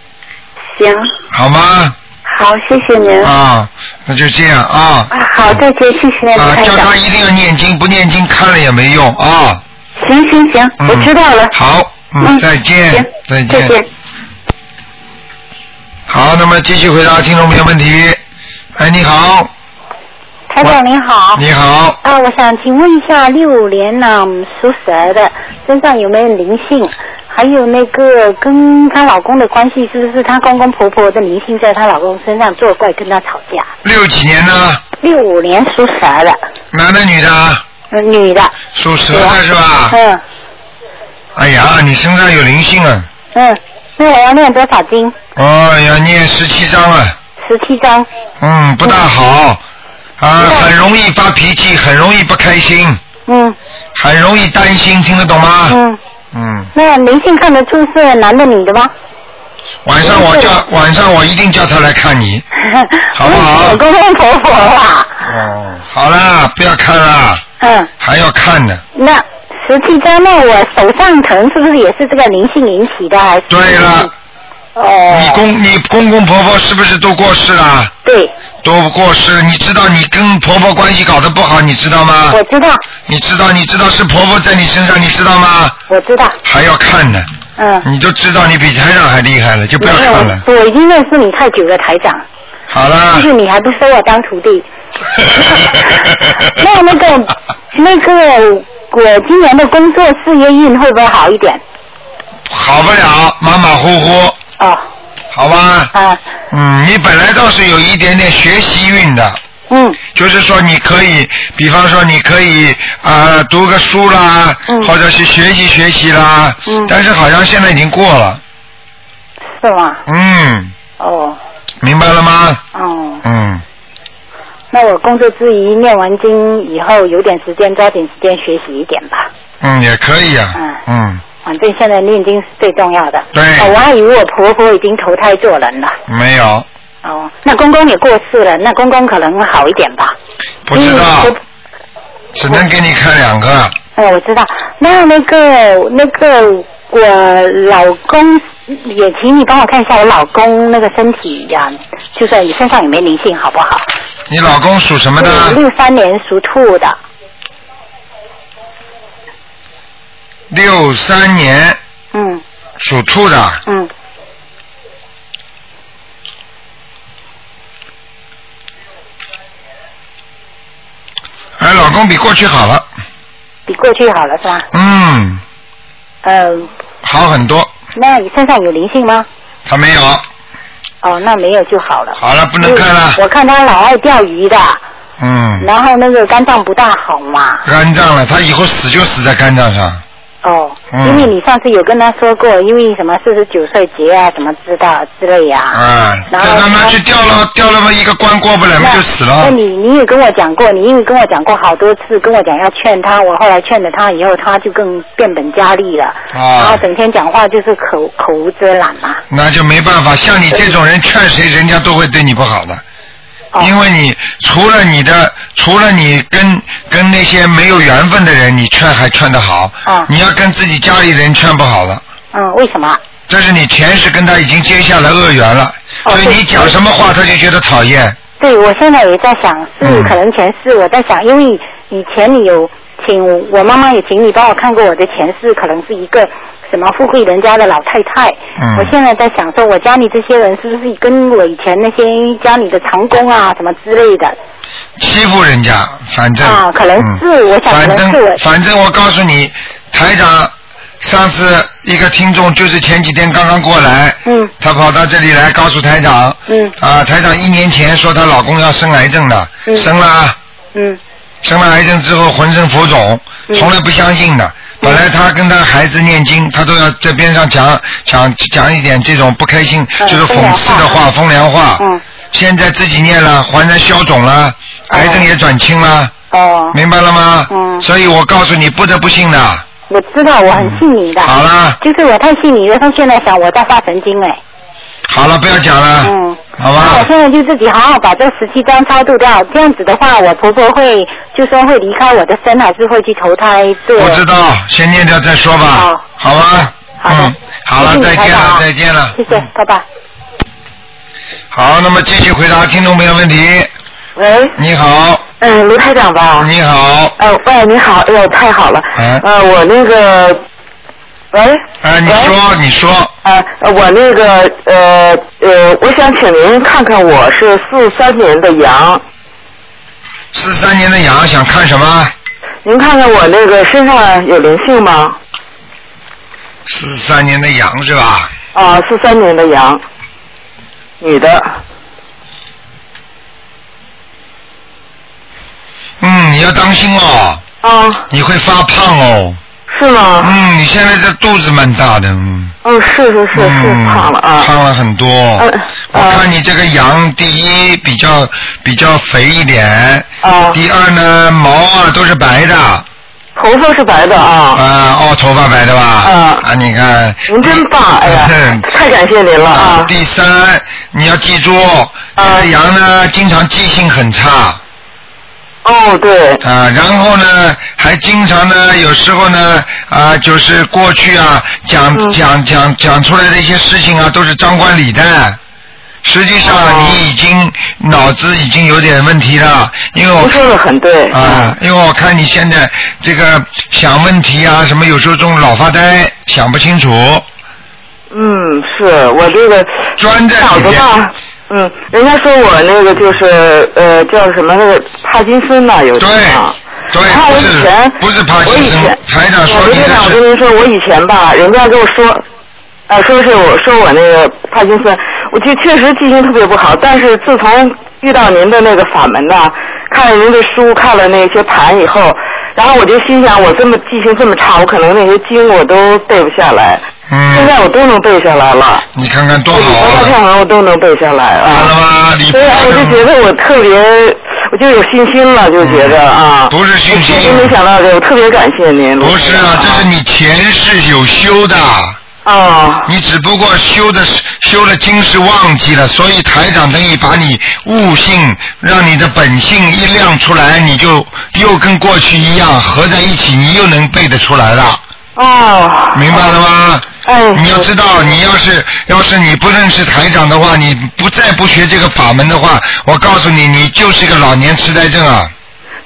行。好吗？好，谢谢您。啊，那就这样啊。啊，好，再见，谢谢您。啊，叫他一定要念经，不念经看了也没用啊。行行行，我知道了。好，嗯，再见，再见。再见。好，那么继续回答听众朋友问题。哎，你好。台长您好。你好。啊，我想请问一下，六五年呢属蛇的身上有没有灵性？还有那个跟她老公的关系，是不是她公公婆婆的灵性在她老公身上作怪，跟她吵架？六几年呢？六五年属蛇的。男的女的？嗯，女的。属蛇的是吧？嗯。哎呀，你身上有灵性啊！嗯，那我要念多少经？哦，要念十七章啊。十七章。嗯，不大好啊，很容易发脾气，很容易不开心。嗯。很容易担心，听得懂吗？嗯。嗯。那灵性看得出是男的女的吗？晚上我叫晚上我一定叫他来看你，好不好？我公公婆婆啦。哦，好啦，不要看啦。嗯。还要看的。那十七张，那我手上疼是不是也是这个灵性引起的？还是？对了。哦。你公你公公婆婆是不是都过世了？对。都过世，你知道你跟婆婆关系搞得不好，你知道吗？我知道。你知道，你知道是婆婆在你身上，你知道吗？我知道。还要看呢。嗯。你就知道，你比台长还厉害了，就不要看了。我已经认识你太久了，台长。好了。就是你还不收我当徒弟。那那个那个，我今年的工作事业运会不会好一点？好不了，马马虎虎。哦。好吧。啊。嗯，你本来倒是有一点点学习运的。嗯。就是说，你可以，比方说，你可以啊、读个书啦，或者是学习学习啦。嗯。但是好像现在已经过了。是吗？嗯，哦明白了吗？哦，嗯，那我工作之余念完经以后，有点时间抓紧时间学习一点吧。嗯，也可以啊。嗯。嗯，反正现在念经是最重要的。对哦我还以为我婆婆已经投胎做人了。没有，哦，那公公也过世了，那公公可能好一点吧？不知道嗯，只能给你看两个。哦，我知道。那那个那个，我老公也请你帮我看一下我老公那个身体呀、就是你身上有没有灵性，好不好？你老公属什么的？六三年属兔的。六三年嗯属兔的，嗯，哎，老公比过去好了，比过去好了是吧？嗯，嗯、好很多。那你身上有灵性吗？他没有，哦，那没有就好了。好了，不能看了。我看他老爱钓鱼的，嗯，然后那个肝脏不大好嘛。肝脏了，他以后死就死在肝脏上。哦，嗯因为你上次有跟他说过，因为什么四十九岁结啊，什么知道之类呀、啊，然后这他妈去掉了掉了嘛一个关过不来嘛就死了那。你你也跟我讲过，你因为跟我讲过好多次，跟我讲要劝他，我后来劝了他以后，他就更变本加厉了，然后啊，整天讲话就是口口无遮拦嘛。那就没办法，像你这种人劝谁，人家都会对你不好的。哦因为你除了你的，除了你跟跟那些没有缘分的人，你劝还劝得好，啊。你要跟自己家里人劝不好了，嗯，为什么？这是你前世跟他已经结下了恶缘了，哦所以你讲什么话他就觉得讨厌。对，我现在也在想，是嗯。可能前世我在想，因为以前你有请我妈妈也请你帮我看过我的前世，可能是一个什么富贵人家的老太太。嗯。我现在在想说，我家里这些人是不是跟我以前那些家里的长工啊什么之类的？欺负人家，反正啊可能是嗯我想可反正反正我告诉你，台长上次一个听众就是前几天刚刚过来，嗯。他跑到这里来告诉台长，嗯。啊，台长一年前说她老公要生癌症的，嗯。生了啊，嗯。生了癌症之后浑身浮肿，嗯。从来不相信的。本来他跟他孩子念经，他都要在边上讲讲讲一点这种不开心，嗯就是讽刺的话、风凉话。嗯现在自己念了，还然消肿了，癌症也转轻了，哦，明白了吗？嗯所以我告诉你，不得不信的。我知道我很信你的。好了就是我太信你了，他现在想我在发神经哎。好了，不要讲了，嗯。好吧那我？现在就自己好好把这十七张超度掉，这样子的话，我婆婆会就说会离开我的身，还是会去投胎做？不知道，先念掉再说吧好，好吧？好的嗯，好了，再见了，再见了。谢谢，拜拜。好，那么继续回答听众朋友问题。喂，你好，嗯，卢台长吧？你好，呃，喂，你好，哎呦，太好了。哎呃，我那个，喂。哎，你说，你说，啊，呃我那个呃呃，我想请您看看，我是四三年的羊，四三年的羊想看什么？您看看我那个身上有灵性吗？四三年的羊是吧？啊，四三年的羊，女的。嗯，你要当心哦，啊，你会发胖哦。是吗？嗯，你现在这肚子蛮大的，嗯。嗯，是是是是嗯，胖了啊。胖了很多。嗯我看你这个羊，第一比较比较肥一点，啊，第二呢毛啊都是白的。头发是白的啊。啊，哦，头发白的吧？啊啊，你看。您真棒，哎呀，太感谢您了啊！第三，你要记住，这个羊呢，经常记性很差。哦，对。啊，然后呢，还经常呢，有时候呢，啊，就是过去啊，讲嗯讲讲讲出来的一些事情啊，都是张冠李戴。实际上，哦你已经脑子已经有点问题了，因为我您说的很对。啊，因为我看你现在这个想问题啊，什么有时候中老发呆，想不清楚。嗯，是我这个钻在里面吧，嗯，人家说我那个就是呃叫什么那个帕金森呐、有点啊。对，然后我以前不是帕我金森以前，台长说你我跟您说，我以前吧，人家跟我说，呃，说是我说我那个帕金森，我就确实记性特别不好，但是自从遇到您的那个法门呐、看了您的书，看了那些盘以后，然后我就心想，我这么记性这么差，我可能那些经我都背不下来。嗯。现在我都能背下来了。你看看多好我啊！看完我都能背下来啊。看了吗？你所以我就觉得我特别，我就有信心了，就觉得啊。不是信心我确实没想到这个，我特别感谢您。不是啊，这是你前世有修的。哦。你只不过修的修了经是忘记了，所以台长等于把你悟性，让你的本性一亮出来，你就又跟过去一样合在一起，你又能背得出来了。哦。明白了吗？哎。你要知道，你要是要是你不认识台长的话，你不再不学这个法门的话，我告诉你，你就是个老年痴呆症啊！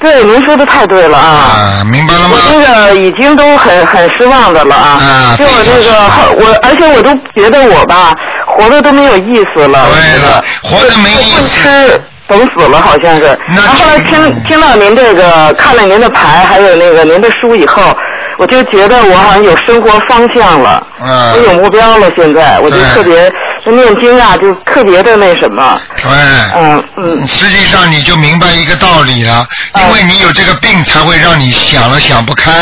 对，您说的太对了啊。啊，明白了吗？我这个已经都很很失望的了啊。啊就我这个后我，而且我都觉得我吧，活的都没有意思了。对了，活的没意思。吃等死了，好像是。然后后来听听到您这个，看了您的牌，还有那个您的书以后，我就觉得我好像有生活方向了，嗯。我有目标了。现在我就特别念经啊，就特别的那什么。对。嗯嗯。实际上你就明白一个道理了，因为你有这个病，才会让你想了想不开。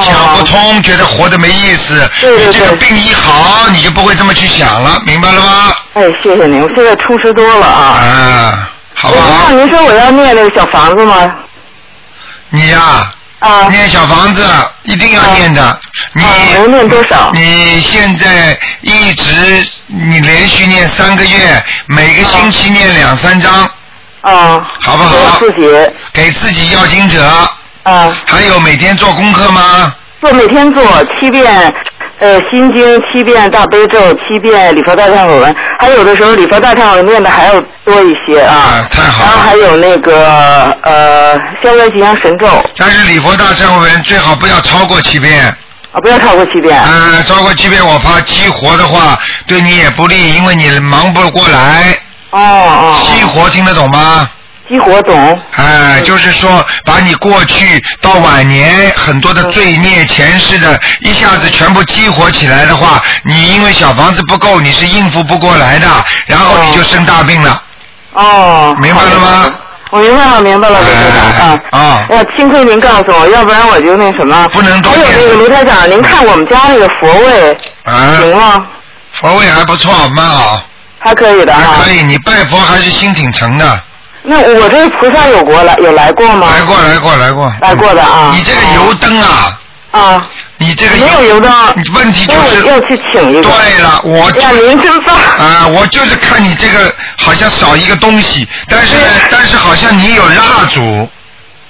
想不通，觉得活着没意思。对这个病一好，你就不会这么去想了，明白了吗？哎，谢谢您，我现在充实多了啊。啊，好不我好？您说我要念那个小房子吗？你呀、啊。念小房子一定要念的。你能念多少？你现在一直你连续念三个月，每个星期念两三张。啊。好不好？给自己。给自己要经者。啊。还有每天做功课吗？做每天做七遍，呃，心经七遍，大悲咒七遍，礼佛大忏悔文，还有的时候礼佛大忏悔文念的还要多一些啊。太好了然后还有那个呃消灾吉祥神咒。但是礼佛大忏悔文最好不要超过七遍。啊，不要超过七遍。呃，超过七遍我怕激活的话对你也不利，因为你忙不过来。哦哦。激活听得懂吗？激活懂。哎，就是说把你过去到晚年很多的罪孽前世的，一下子全部激活起来的话，你因为小房子不够，你是应付不过来的，然后你就生大病了。哦。明白了吗？我明白了，明白了，卢台长啊。啊。哎呀，幸亏您告诉我，要不然我就那什么。不能多还有那个卢台长，您看我们家那个佛位啊。行吗？佛位还不错，蛮好。还可以的啊。还可以，你拜佛还是心挺诚的。那我这个菩萨有过来有来过吗？来过，来过，来过。来过的啊。你这个油灯啊。啊。你这个没有油灯。问题就是要去请一个。对了，我就呀，您真棒。啊，我就是看你这个好像少一个东西，但是呢，但是好像你有蜡烛。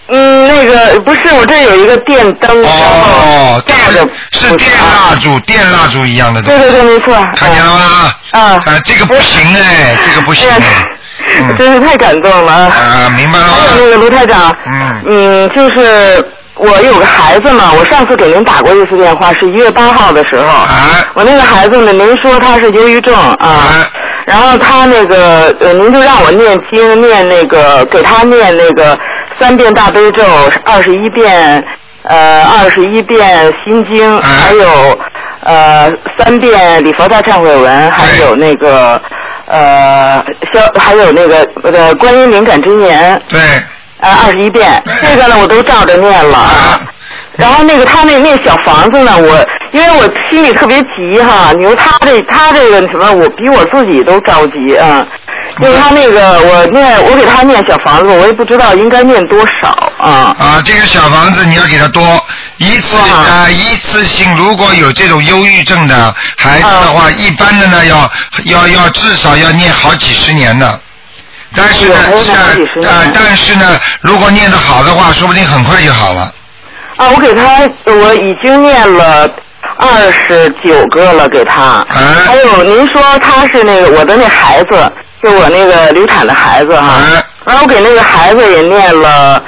嗯，那个不是，我这有一个电灯，哦，大的是电蜡烛，电蜡烛一样的东西。对对对，没错。看见了吗？啊。啊，这个不行哎，这个不行。嗯真是太感动了。啊，明白了？还有那个卢台长，嗯嗯，就是我有个孩子嘛，我上次给您打过一次电话，是一月八号的时候。啊。我那个孩子呢，您说他是忧郁症啊。然后他那个呃，您就让我念经，念那个给他念那个三遍大悲咒，二十一遍呃二十一遍心经，还有呃三遍礼佛大忏悔文，还有那个呃消还有那个呃观音灵感真言。对。呃，二十一遍，这个呢我都照着念了。啊。然后那个他那那小房子呢，我因为我心里特别急哈，你说他这他这个什么，我比我自己都着急啊。因为他那个我念我给他念小房子，我也不知道应该念多少啊。啊，这个小房子你要给他多一次啊，一次性如果有这种忧郁症的孩子的话，一般的呢要要要至少要念好几十年的。但是呢，是啊，但是呢，如果念得好的话，说不定很快就好了。啊，我给他我已经念了二十九个了，给他。还有您说他是那个我的那孩子，就我那个流产的孩子哈。然后我给那个孩子也念了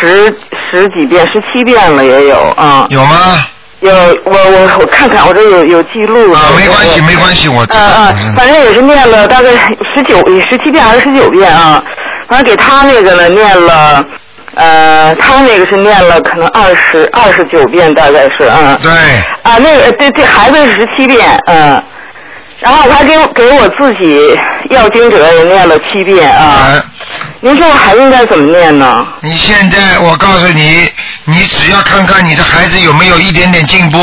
十十几遍，十七遍了也有啊。有吗？有，我我我看看，我这有有记录。啊，没关系，没关系，我知道。啊啊，反正也是念了大概十九十七遍还是十九遍啊。反正给他那个呢念了。呃，他那个是念了可能二十二十九遍，大概是啊。对。啊，那个对对，孩子是十七遍，嗯。然后他给我给我自己要经者也念了七遍啊。您说我还应该怎么念呢？你现在我告诉你，你只要看看你的孩子有没有一点点进步，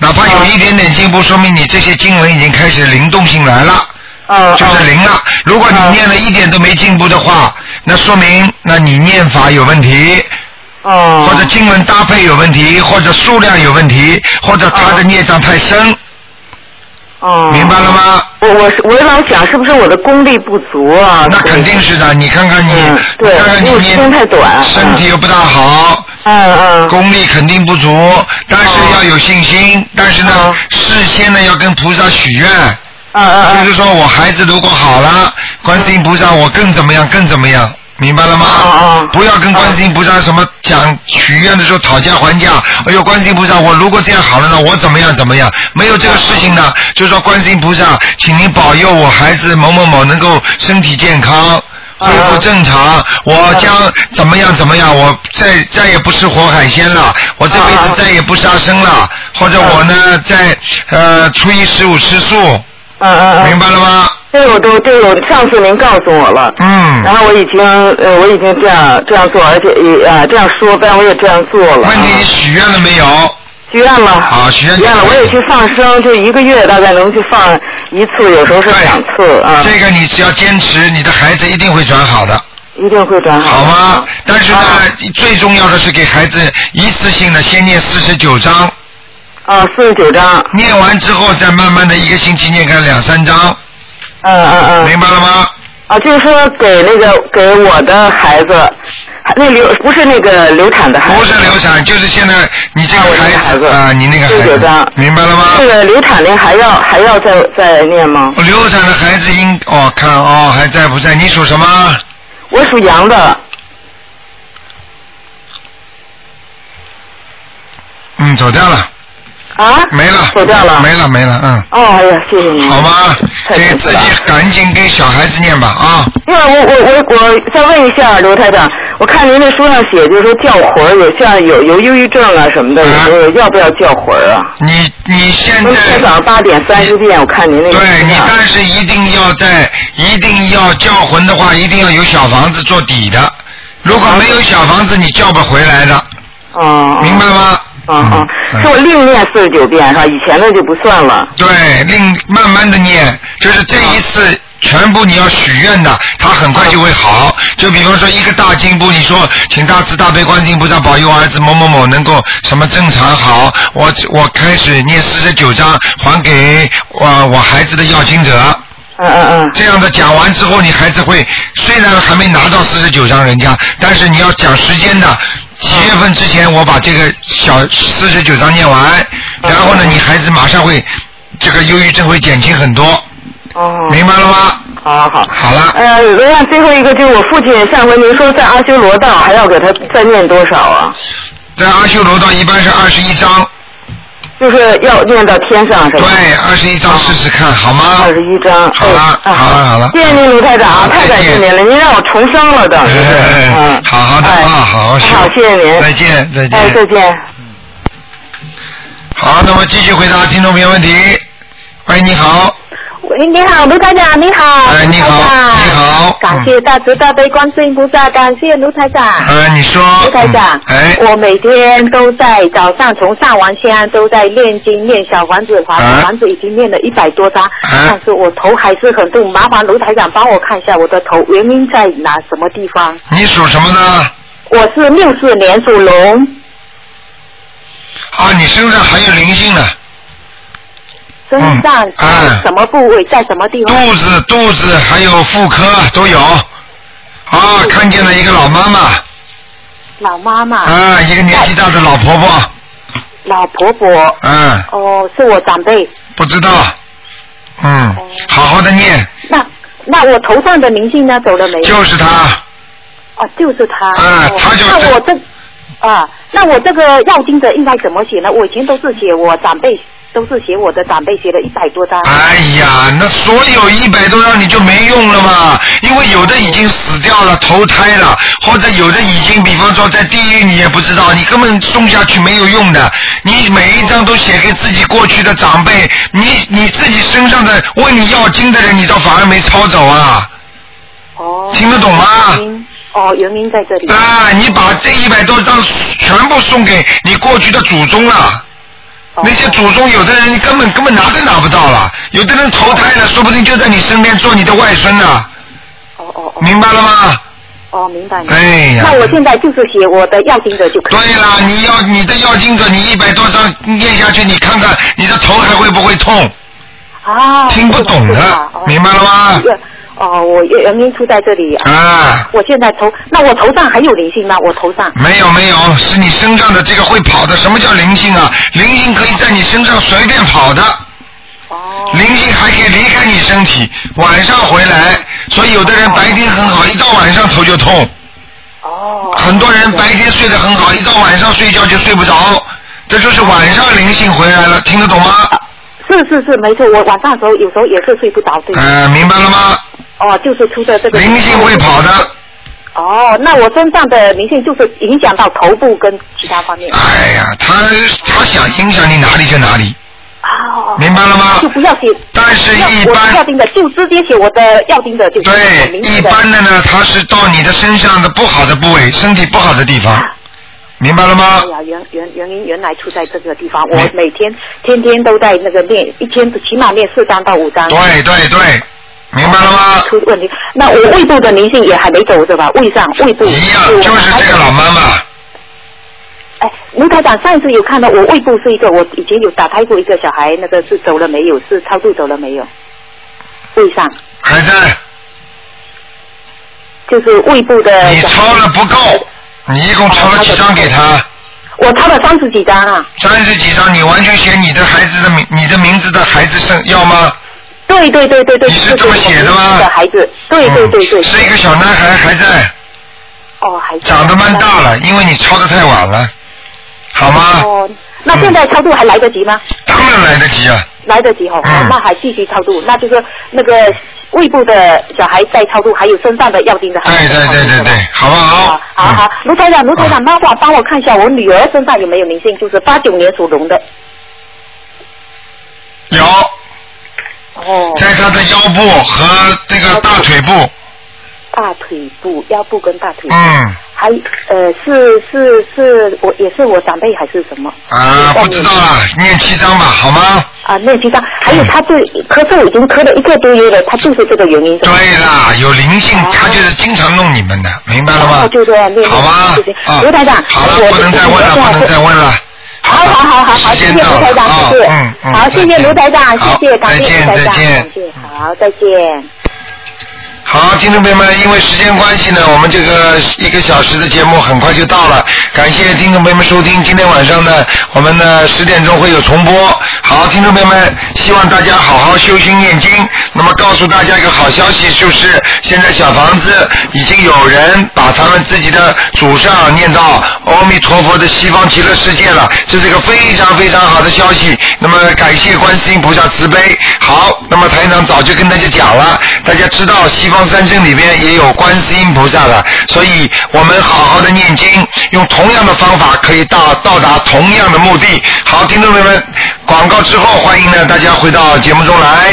哪怕有一点点进步，说明你这些经文已经开始灵动性来了。嗯。就是灵了。如果你念了一点都没进步的话，那说明那你念法有问题。哦。或者经文搭配有问题，或者数量有问题，或者他的孽障太深。哦。明白了吗？我我是我老想是不是我的功力不足啊？那肯定是的，你看看你，对，看看你因为时间太短。身体又不大好，嗯嗯，功力肯定不足，但是要有信心，但是呢，事先呢要跟菩萨许愿。嗯嗯就是说我孩子如果好了，观世音菩萨我更怎么样更怎么样，明白了吗？嗯不要跟观世音菩萨什么讲许愿的时候讨价还价。哎呦，观世音菩萨，我如果这样好了呢，我怎么样怎么样？没有这个事情呢，就是说观世音菩萨，请您保佑我孩子某某某能够身体健康。恢复正常，我将怎么样怎么样？我再再也不吃活海鲜了，我这辈子再也不杀生了，或者我呢，在呃初一十五吃素。嗯嗯嗯。明白了吗？这个我都这个我上次您告诉我了。嗯。然后我已经呃我已经这样这样做，而且也啊这样说，但我也这样做了。问题你许愿了没有？许愿了。好，许愿许愿了，我也去放生，就一个月大概能去放一次，有时候是两次啊。这个你只要坚持，你的孩子一定会转好的。一定会转好。好吗？但是呢，最重要的是给孩子一次性的先念四十九章。啊，四十九章。念完之后，再慢慢的一个星期念个两三章。嗯嗯嗯。明白了吗？啊，就是说给那个给我的孩子，那流不是那个流产的孩子。不是流产，就是现在你这个孩子啊，你那个孩子九章，明白了吗？这个流产的还要还要再再念吗？流产的孩子应哦看哦还在不在？你属什么？我属羊的。嗯，走掉了。啊？没了。走掉了。没了没了，嗯。哦，哎呀，谢谢您。好吗？太给自己赶紧给小孩子念吧啊！另外，我我我我再问一下刘台长，我看您那书上写，就是说叫魂儿，有像有有忧郁症啊什么的，有要不要叫魂儿啊？你你现在今天早上八点三十遍，我看您那个。对你，但是一定要在，一定要叫魂的话，一定要有小房子做底的。如果没有小房子，你叫不回来的。哦。明白吗？嗯嗯，是我另念四十九遍是吧？以前的就不算了。对，另慢慢的念，就是这一次全部你要许愿的，它很快就会好。就比方说一个大进步，你说请大慈大悲观世音菩萨保佑儿子某某某能够什么正常好，我我开始念四十九章还给我我孩子的要经者。嗯嗯嗯。这样的讲完之后，你孩子会虽然还没拿到四十九章人家，但是你要讲时间的。几月份之前我把这个小四十九章念完，然后呢，你孩子马上会这个忧郁症会减轻很多。哦。明白了吗？好好好。好了。呃，另外最后一个就是我父亲上回您说在阿修罗道还要给他再念多少啊？在阿修罗道一般是二十一章。就是要念到天上是吧？对，二十一章试试看好吗？二十一章。好了，好了，好了。谢谢您，卢台长，太感谢您了，您让我重生了的。嗯，好好的啊，好好好，谢谢您。再见，再见。哎，再见。好，那么继续回答听众朋友问题。喂，你好。喂，你好，卢台长，你好。哎，你好，你好。感谢大慈大悲观世音菩萨，感谢卢台长。哎，你说。卢台长。哎。我每天都在早上从上完香都在念经念小房子，小房子已经念了一百多张，但是我头还是很痛，麻烦卢台长帮我看一下我的头原因在哪什么地方？你属什么呢？我是六四年属龙。啊，你身上还有灵性呢。身上什么部位在什么地方？肚子、肚子还有妇科都有。啊，看见了一个老妈妈。老妈妈。啊，一个年纪大的老婆婆。老婆婆。嗯。哦，是我长辈。不知道。嗯。好好的念。那那我头上的灵性呢？走了没有？就是他。哦，就是他。啊，他就那我这啊，那我这个要经的应该怎么写呢？我以前都是写我长辈。都是写我的长辈写了一百多张。哎呀，那所有一百多张你就没用了嘛，因为有的已经死掉了，投胎了，或者有的已经，比方说在地狱你也不知道，你根本送下去没有用的。你每一张都写给自己过去的长辈，你你自己身上的问你要经的人，你倒反而没抄走啊。哦。听得懂吗？哦，原因在这里。啊，你把这一百多张全部送给你过去的祖宗了。那些祖宗有的人根本根本拿都拿不到了，有的人投胎了，说不定就在你身边做你的外孙呢。哦哦哦。明白了吗？哦，明白。哎呀。那我现在就是写我的要经者就可以。对了，你要你的要经者，你一百多张念下去，你看看你的头还会不会痛？啊。听不懂的，明白了吗？哦，我原因出在这里啊！我现在头，那我头上还有灵性吗？我头上没有没有，是你身上的这个会跑的。什么叫灵性啊？灵性可以在你身上随便跑的。哦。灵性还可以离开你身体，晚上回来。所以有的人白天很好，一到晚上头就痛。哦。很多人白天睡得很好，一到晚上睡觉就睡不着，这就是晚上灵性回来了，听得懂吗？是是是，没错，我晚上的时候有时候也是睡不着，对。嗯，明白了吗？哦，就是出在这个。灵性会跑的。哦，那我身上的灵性就是影响到头部跟其他方面。哎呀，他他想影响你哪里就哪里。哦。明白了吗？就不要写。但是一般。要盯的就直接写我的要盯的就。对，一般的呢，它是到你的身上的不好的部位，身体不好的地方。明白了吗哎？呀，原原原因原来出在这个地方，我每天天天都在那个练，一天起码练四张到五张。对对对，明白了吗？出问题，那我胃部的灵性也还没走是吧？胃上胃部一样，就是这个老妈妈。哎，卢台长，上一次有看到我胃部是一个，我以前有打胎过一个小孩，那个是走了没有？是超度走了没有？胃上还在。就是胃部的。你抄了不够，你一共抄了几张给他？我抄了三十几张啊。三十几张，你完全写你的孩子的名，你的名字的孩子生要吗？对对对对对。你是这么写的吗？的孩子，对对对对。是一个小男孩，还在。哦，还在。长得蛮大了，因为你抄的太晚了，好吗？哦，那现在超度还来得及吗？当然来得及啊。来得及哦，嗯那还继续超度，那就是那个胃部的小孩在超度，还有身上的药精的孩子。对对对对对，好不好？好好，卢台长，卢台长，麻烦帮我看一下我女儿身上有没有灵性，就是八九年属龙的。有。哦。在他的腰部和这个大腿部。大腿部、腰部跟大腿部。嗯。还呃是是是我也是我长辈还是什么？啊，不知道了，念七章吧，好吗？啊，念七张，还有他对咳嗽已经咳了一个多月了，他就是这个原因。对啦，有灵性，他就是经常弄你们的，明白了吗？哦，就这样，好吧，啊，卢台长，好了，不能再问了，不能再问了。好好好好好，谢谢卢台长，谢谢，好，谢谢卢台长，谢谢，感谢卢台长，好，再见。好，听众朋友们，因为时间关系呢，我们这个一个小时的节目很快就到了。感谢听众朋友们收听，今天晚上呢，我们呢十点钟会有重播。好，听众朋友们，希望大家好好修心念经。那么告诉大家一个好消息，就是现在小房子已经有人把他们自己的祖上念到阿弥陀佛的西方极乐世界了，这是一个非常非常好的消息。那么感谢观世音菩萨慈悲。好，那么台长早就跟大家讲了，大家知道西方三经里边也有观世音菩萨的，所以我们好好的念经，用同样的方法可以到到达同样的目的。好，听众朋友们，广告之后欢迎呢大家回到节目中来。